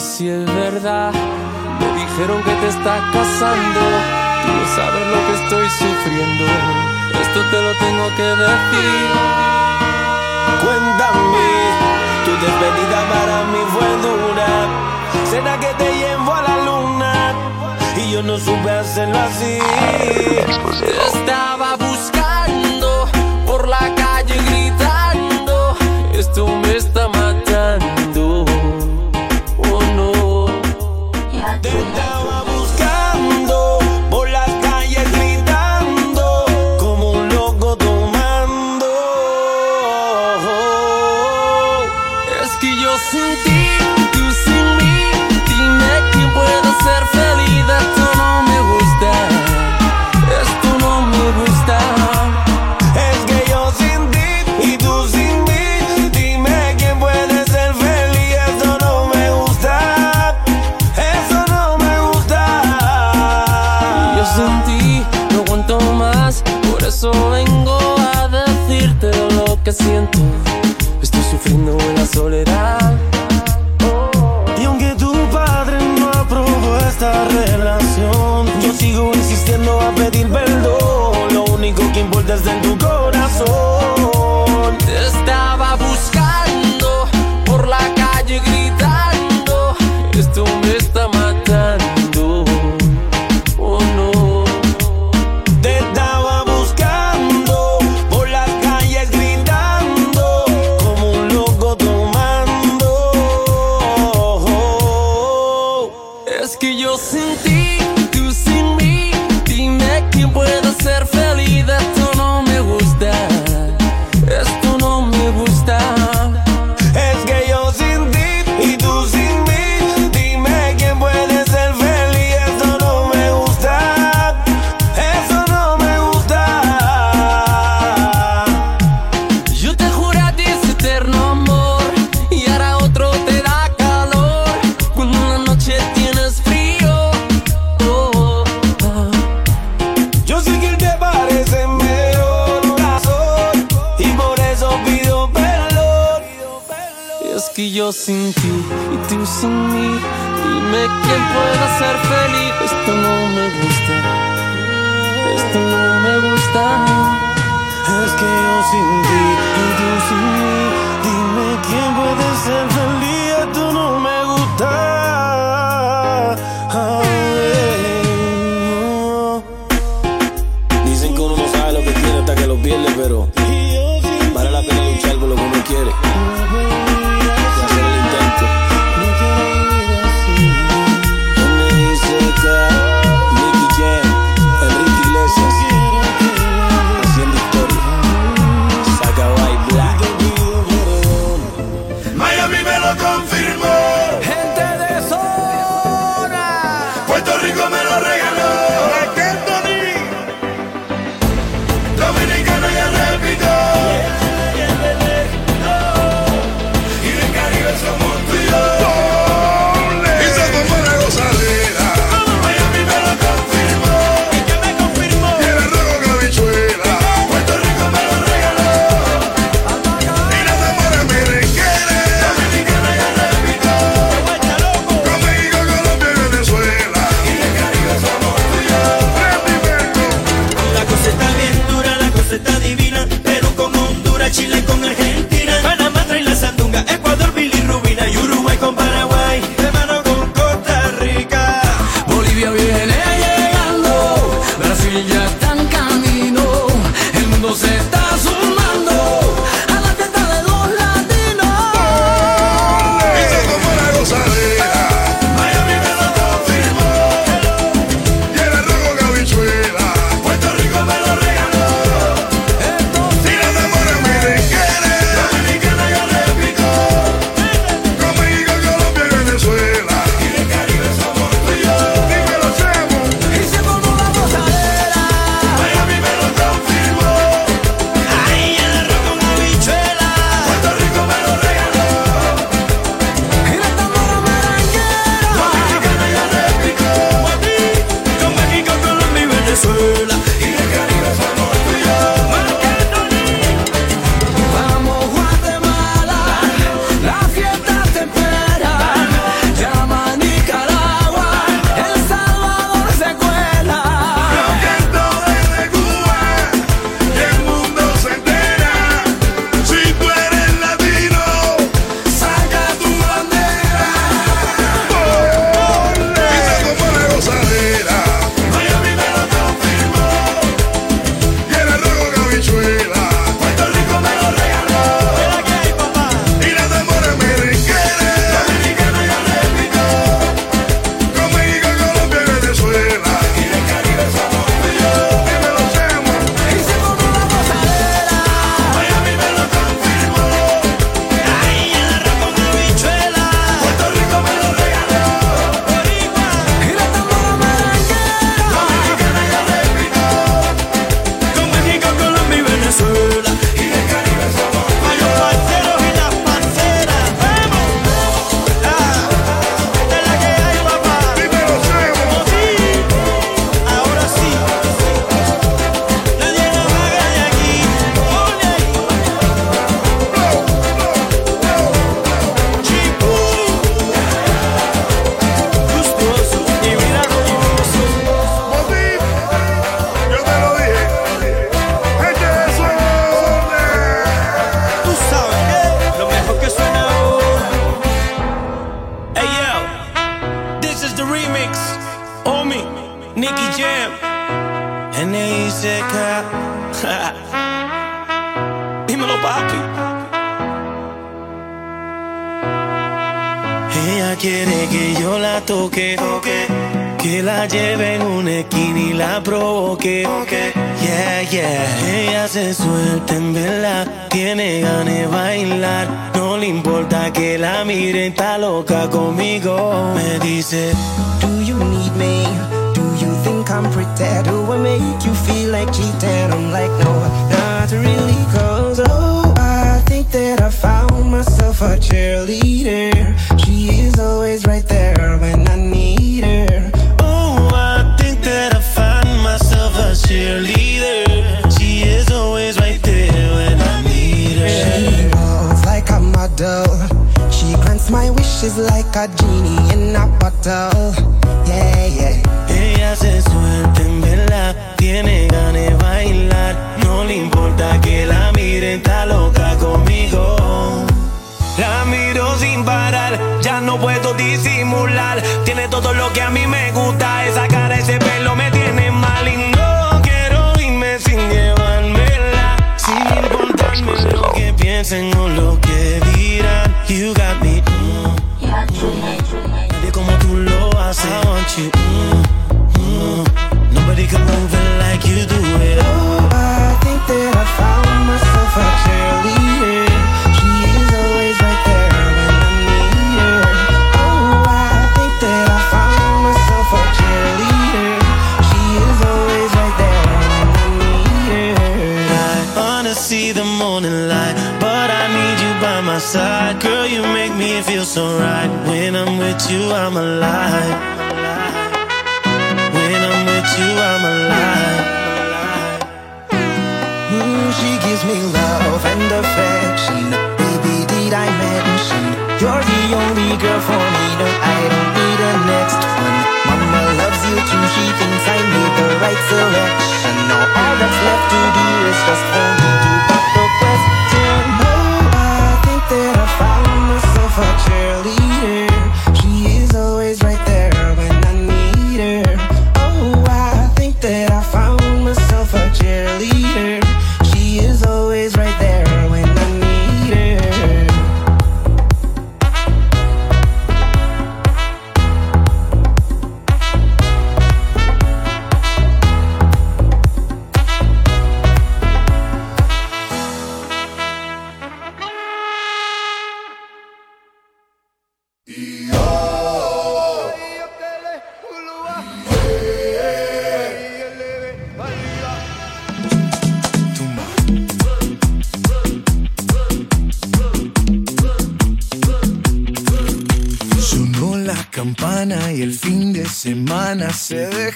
si es verdad. Me dijeron que te está casando. Tú no sabes lo que estoy sufriendo. Esto te lo tengo que decir. Cuéntame, tu despedida para mí fue dura. Será que te llevo a la luna. Y yo no supe hacerlo así. Estaba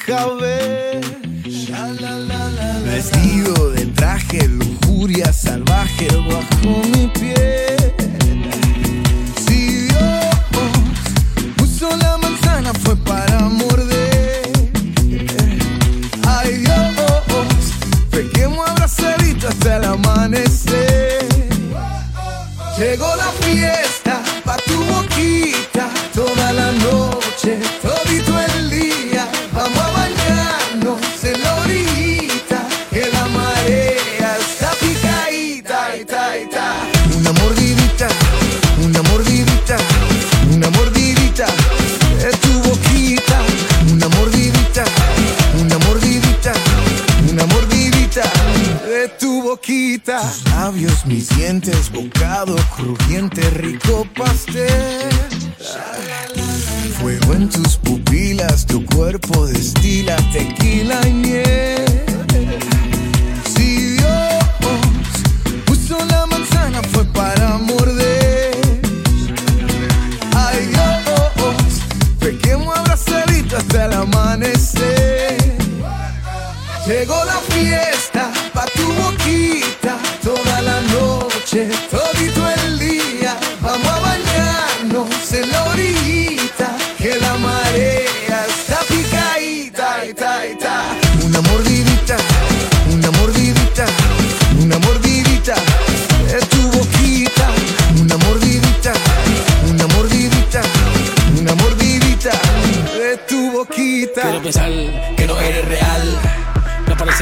How Llegó la fiesta pa' tu boquita, toda la noche, todito el día. Vamos a bañarnos en la orillita, que la marea está picadita, ita, ita. Una mordidita, una mordidita, una mordidita, es tu boquita. Una mordidita, una mordidita, una mordidita, es tu boquita. Quiero pensar que no eres real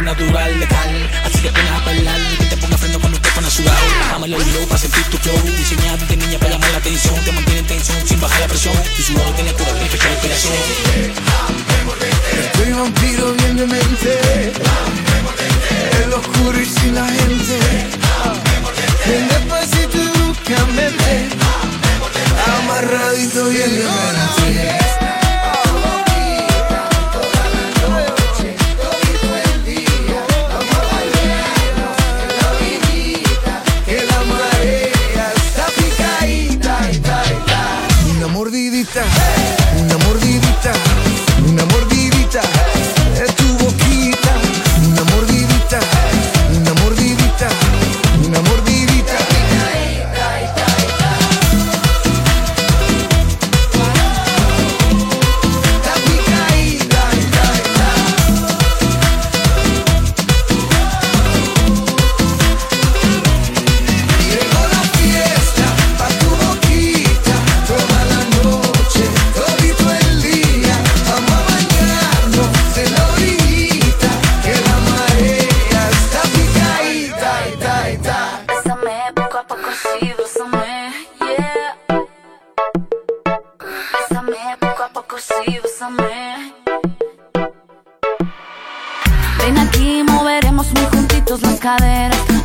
Natural, letal. Así que pones a bailar y que te ponga freno cuando te pones sudado. Bájame el oído para sentir tu flow. Diseñado de niña para llamar la atención. Te mantiene en tensión sin bajar la presión. Tu sudor tiene pura fecha de inspiración. Estoy vampiro bien de mente. En lo oscuro y sin la gente. Ven despacito y búscame. Amarradito bien de mente.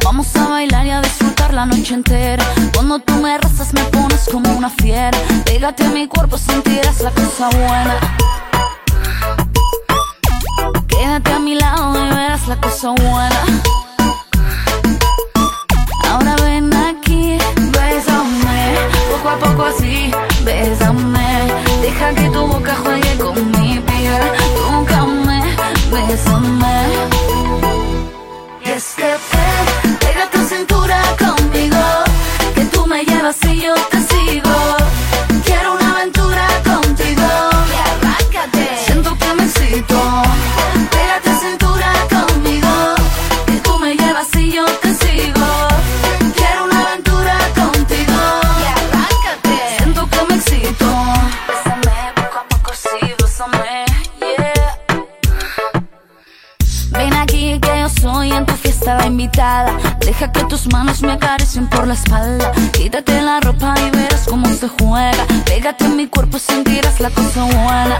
Vamos a bailar y a disfrutar la noche entera. Cuando tú me rozas, me pones como una fiera. Pégate a mi cuerpo, sentirás la cosa buena. Quédate a mi lado y verás la cosa buena. Ahora ven aquí, bésame, poco a poco así, bésame. Deja que tu boca juegue con mi piel, tócame, bésame. Yo te sigo. Quiero una aventura contigo, y arráncate, siento que me excito. Pega tu cintura conmigo, que tú me llevas y yo te sigo. Quiero una aventura contigo, y arráncate, siento que me excito. Bésame poco a poco, sí, bésame, yeah. Ven aquí que yo soy en tu fiesta la invitada. Deja que tus manos me acaricien por la espalda. Juega. Pégate en mi cuerpo, sentirás la cosa buena.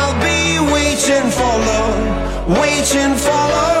waiting for love, waiting for love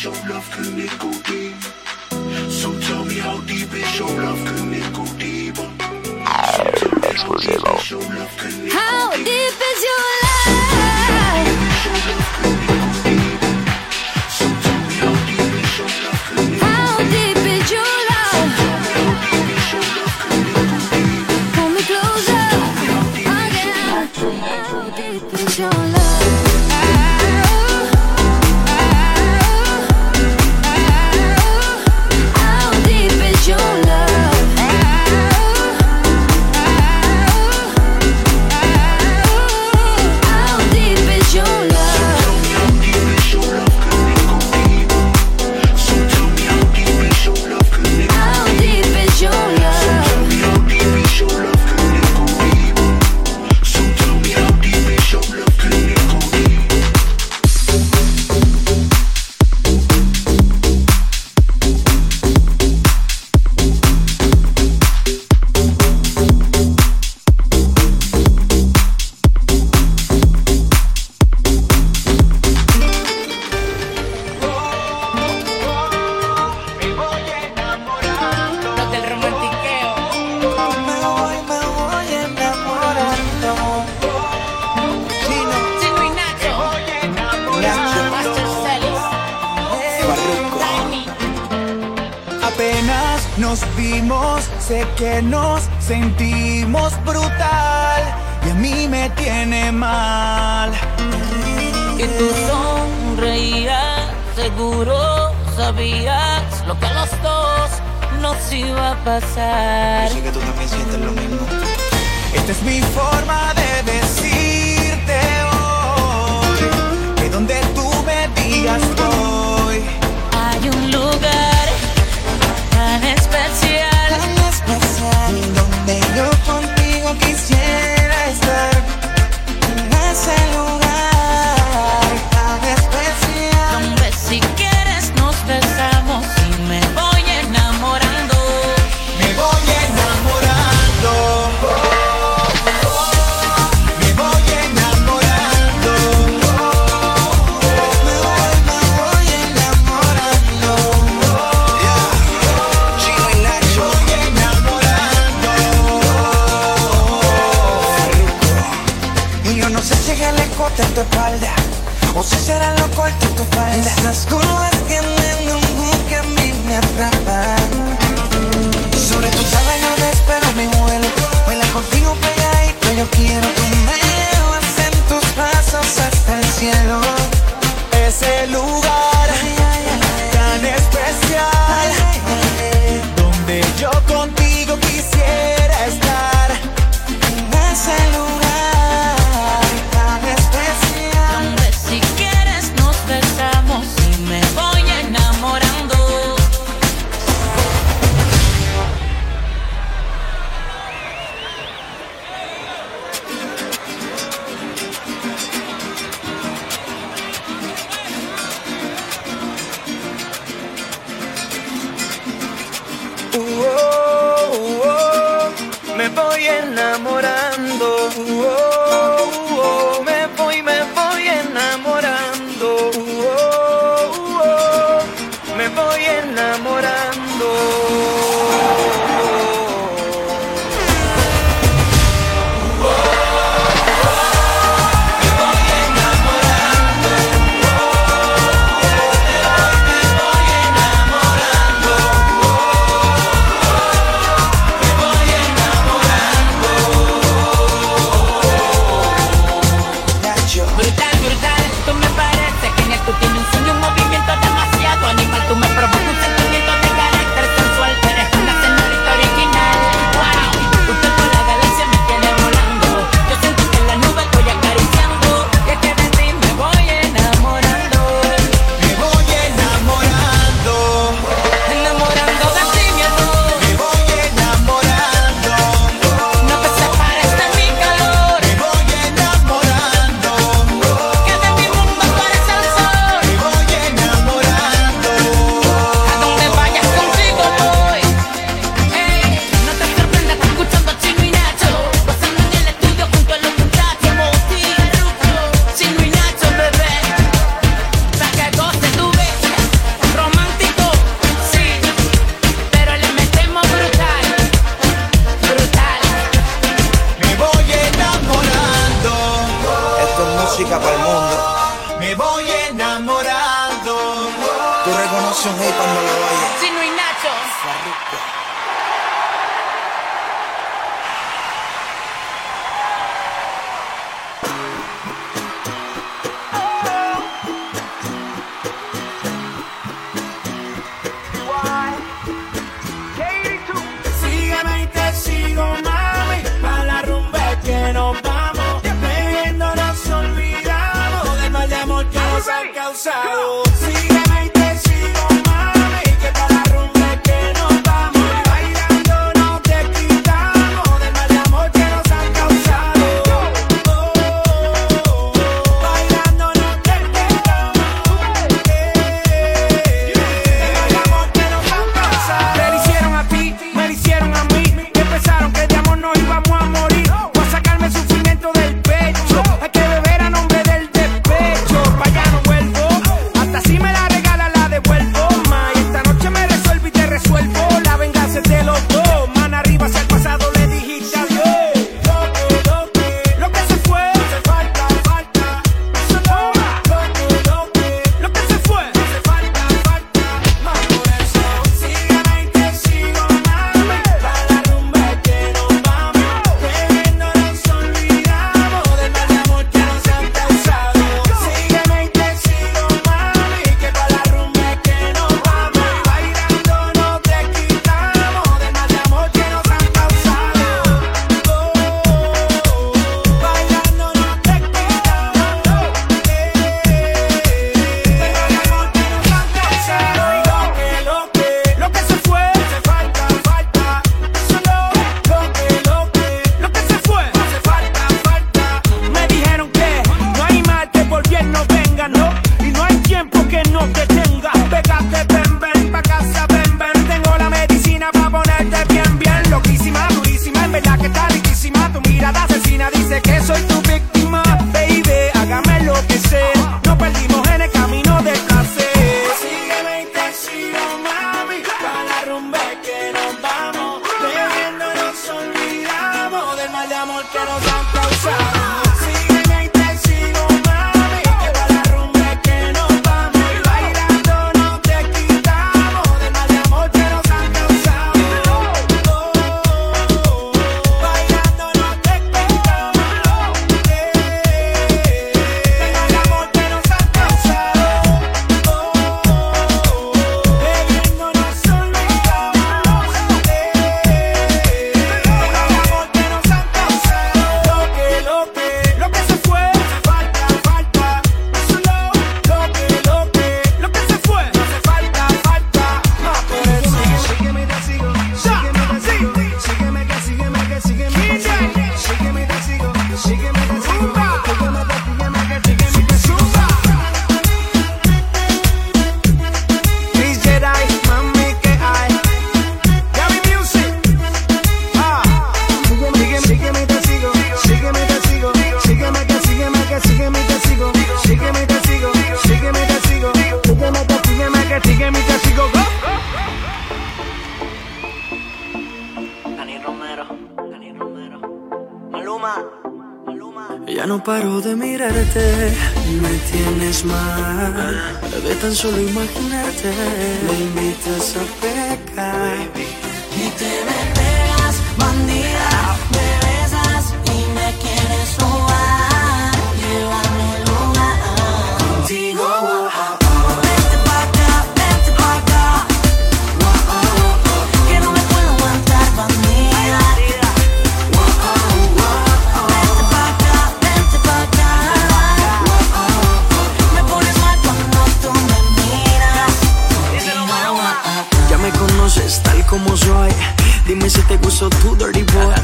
is your love, can it go deep? So tell me how deep is your love, can it go deep? Exclusivo. How Yo que tú también sientes lo mismo. Esta es mi forma de decirte hoy que donde tú me digas hay un lugar tan especial, tan especial donde yo contigo quisiera estar. Una salud será lo Esas curvas tienen un boom que a mí me atrapa Sobre tu sábana espero mi vuelo Baila contigo pegadito, pues yo quiero tu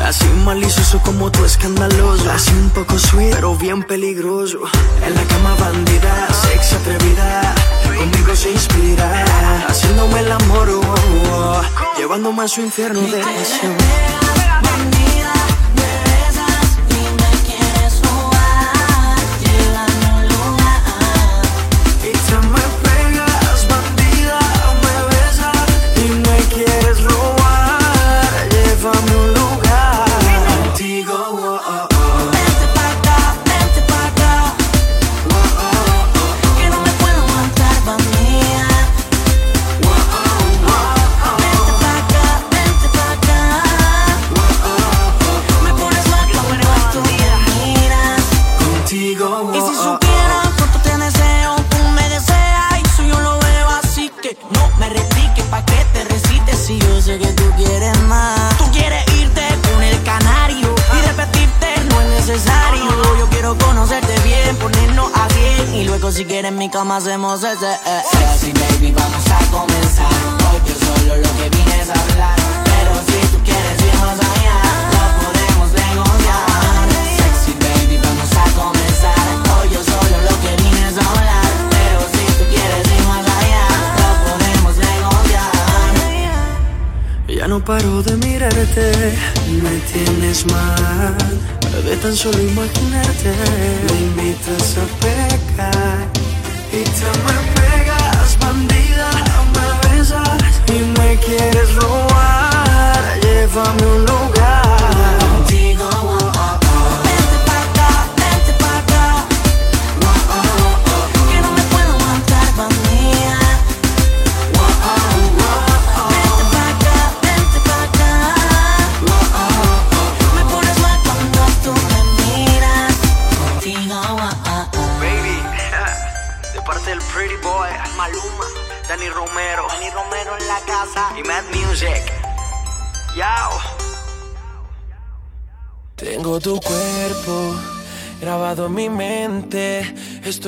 Así malicioso como tú escandaloso. Así un poco sweet pero bien peligroso. En la cama bandida, sexy atrevida. Conmigo se inspira Haciéndome el amor oh, oh, oh. Llevándome a su infierno de pasión. Ese eh. Sexy baby, vamos a comenzar. Hoy yo solo lo que vine es hablar. Pero si tú quieres ir más allá Lo podemos negociar. Sexy baby, vamos a comenzar. Hoy yo solo lo que vine es hablar. Pero si tú quieres ir más allá Lo podemos negociar. Ya no paro de mirarte, me tienes mal. De tan solo imaginarte, me invitas a pecar. Y te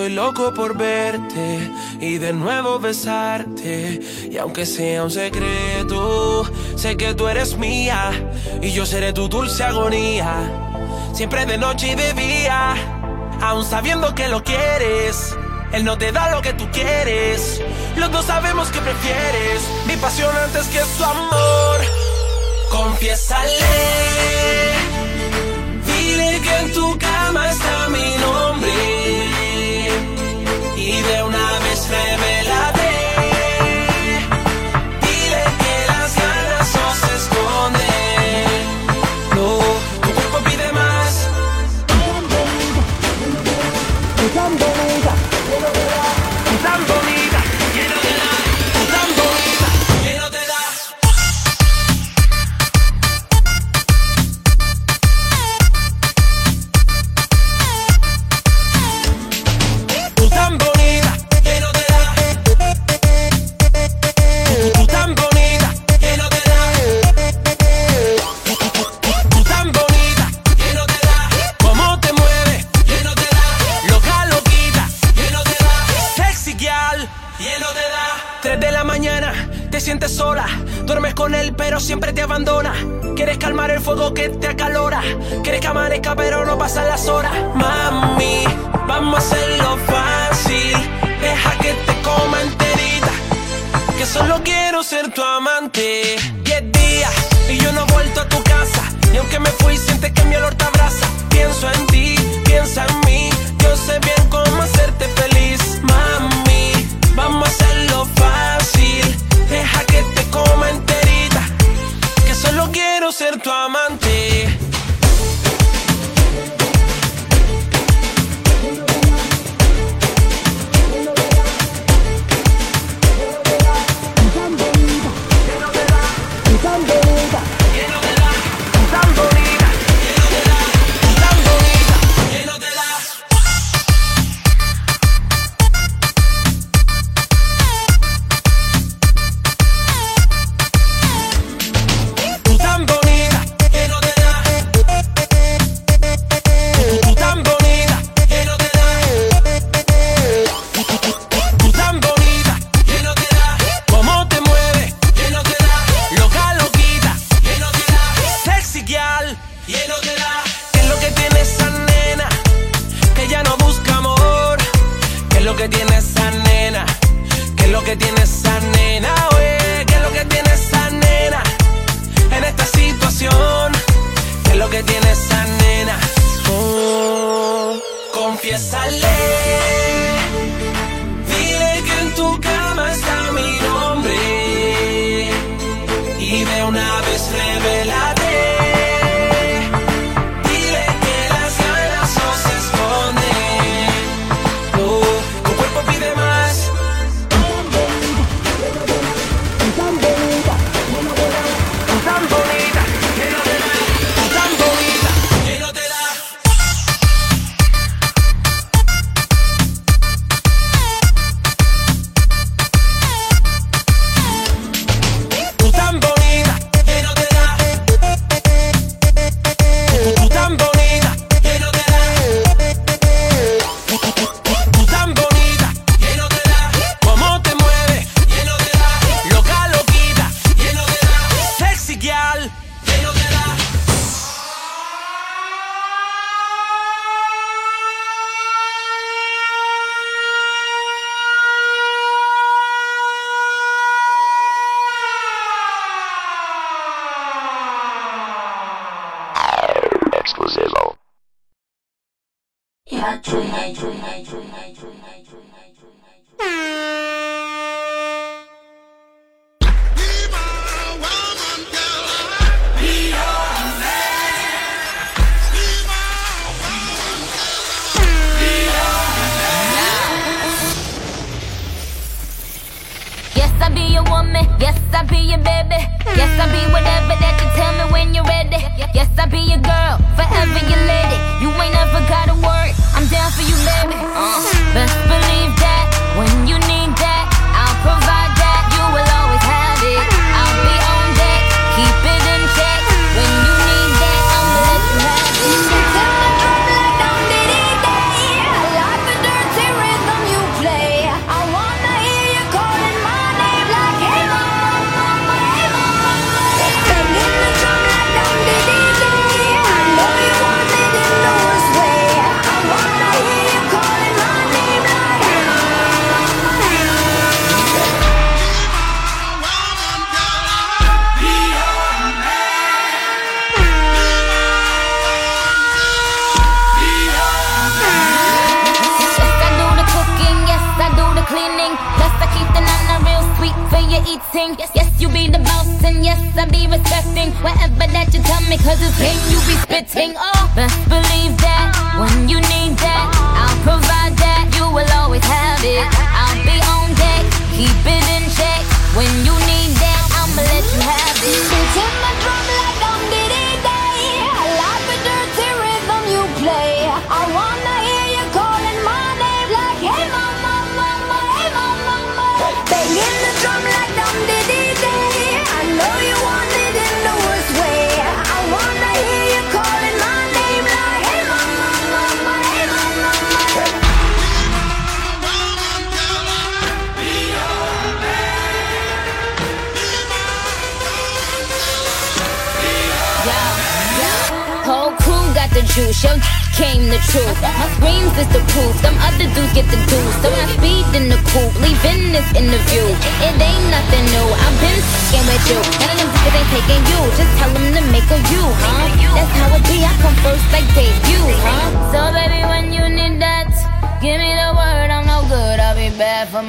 Estoy loco por verte y de nuevo besarte. Y aunque sea un secreto, sé que tú eres mía y yo seré tu dulce agonía. Siempre de noche y de día, aún sabiendo que lo quieres. Él no te da lo que tú quieres. Los dos sabemos que prefieres mi pasión antes que su amor. Confiésale. Dile que en tu cama está mi nombre una vez pero siempre te abandona. Quieres calmar el fuego que te acalora. Quieres que amanezca, pero no pasan las horas. Mami, vamos a hacerlo fácil. Deja que te coma enterita. Que solo quiero ser tu amante. Diez días y yo no he vuelto a tu casa. Y aunque me fui, sientes que mi olor te abraza. Pienso en ti, piensa en mí. Yo sé bien cómo hacerte feliz, mami. Vamos a hacerlo fácil. Quiero ser tu amante.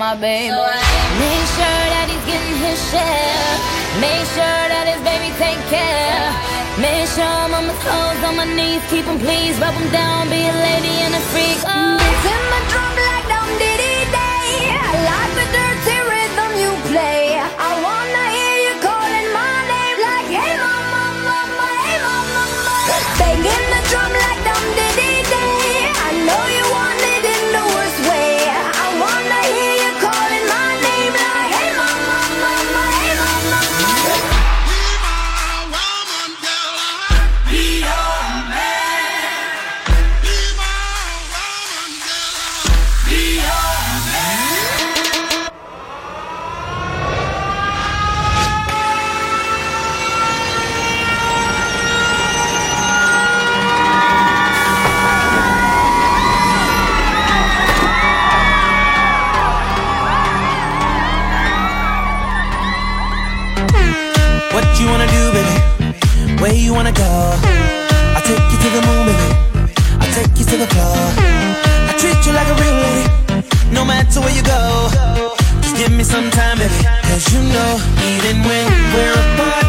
my baby. So make sure that he's getting his share. Make sure that his baby take care. Make sure I'm on my toes, on my knees, keep him pleased, rub him down, be a lady and a freak. Oh. wanna go. I take you to the moon, baby. I take you to the floor. I treat you like a real lady, no matter where you go. Just give me some time, baby. Cause you know, even when we're apart.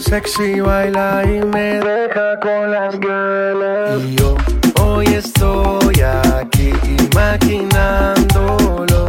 Sexy baila y me deja con las ganas. Y yo hoy estoy aquí imaginándolo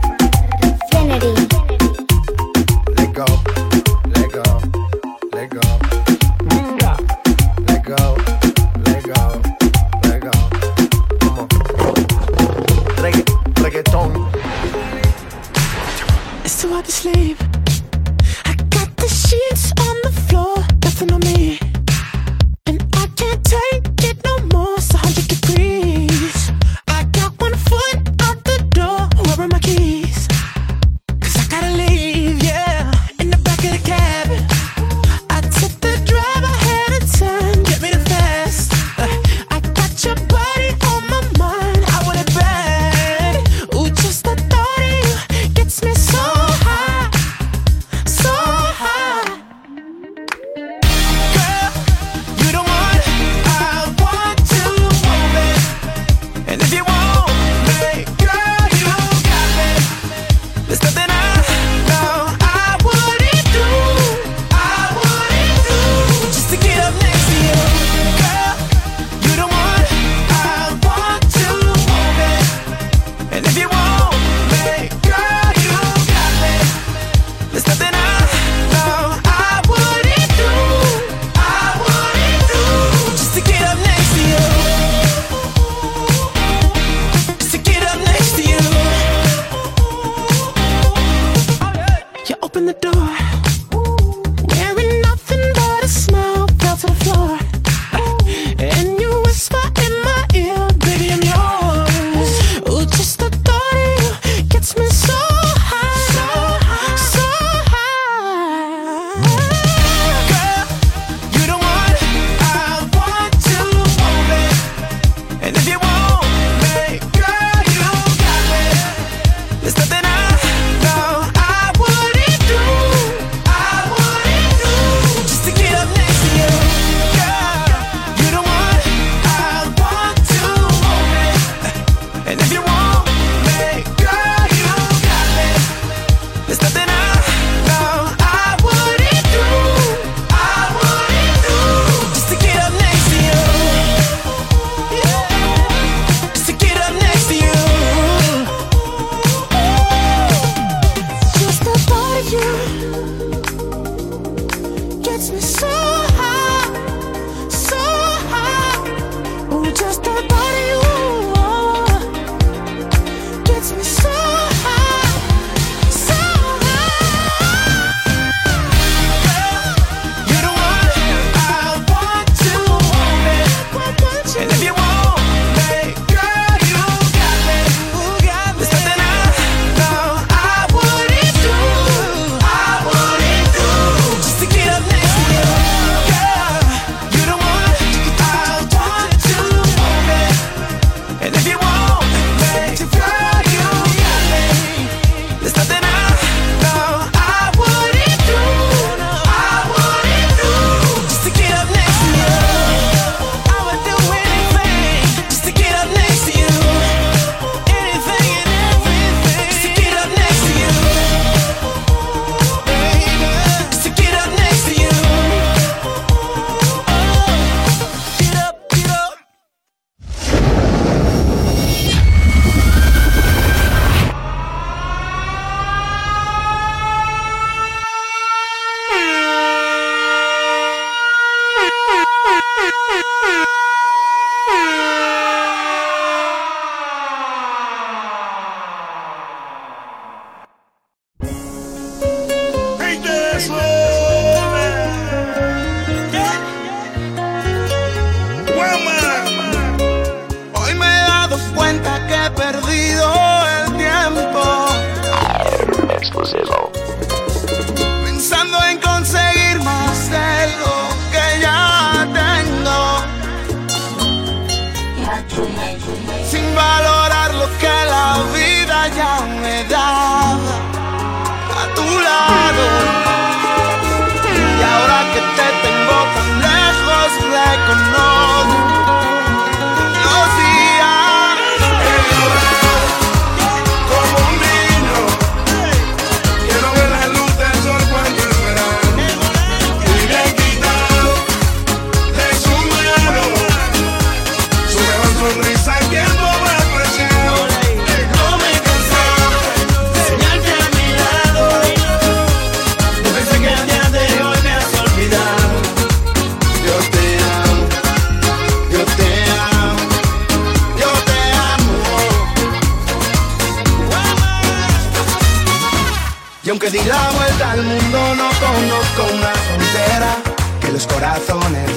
Let go, let go, let go. Let go, let go, let go. Come on. Reggaeton. It's too hard to sleep.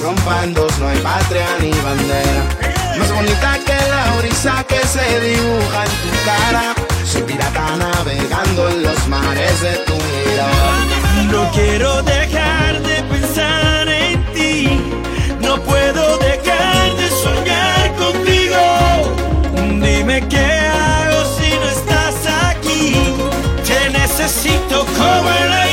rompan dos, no hay patria ni bandera. Más bonita que la brisa que se dibuja en tu cara. Soy pirata navegando en los mares de tu mirada. No quiero dejar de pensar en ti, no puedo dejar de soñar contigo. Dime qué hago si no estás aquí, te necesito como el